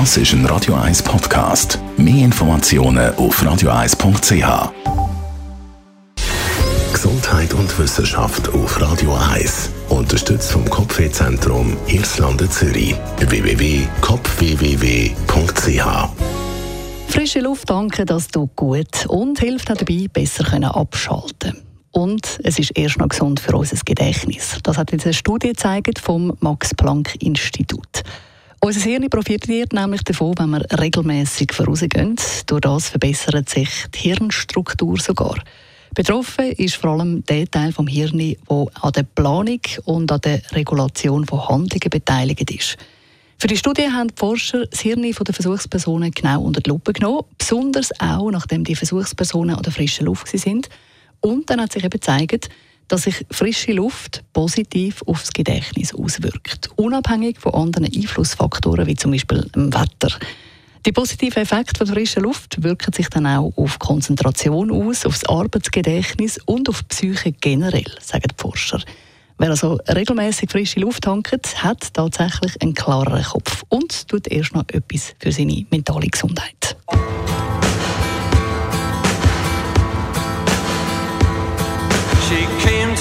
Das ist ein Radio 1 Podcast. Mehr Informationen auf radio1.ch. Gesundheit und Wissenschaft auf Radio 1. Unterstützt vom Kopfwehzentrum Irlande Zürich. www.kopfwww.ch Frische Luft danke, das tut gut und hilft auch dabei, besser abschalten und es ist erst noch gesund für unser Gedächtnis. Das hat jetzt eine Studie gezeigt vom Max-Planck-Institut. Unser Hirn profitiert nämlich davon, wenn wir regelmäßig vorausgehen. Durch das verbessert sich die Hirnstruktur sogar. Betroffen ist vor allem der Teil vom Hirn, der an der Planung und an der Regulation von Handlungen beteiligt ist. Für die Studie haben die Forscher das Hirn der Versuchspersonen genau unter die Lupe genommen, besonders auch, nachdem die Versuchspersonen an der frischen Luft sind und dann hat sich eben gezeigt, dass sich frische Luft positiv aufs Gedächtnis auswirkt, unabhängig von anderen Einflussfaktoren wie zum Beispiel dem Wetter. Die positiven Effekte von frischer Luft wirken sich dann auch auf Konzentration aus, aufs Arbeitsgedächtnis und auf die Psyche generell, sagen die Forscher. Wer also regelmäßig frische Luft tankt, hat tatsächlich einen klareren Kopf und tut erst noch etwas für seine mentale Gesundheit.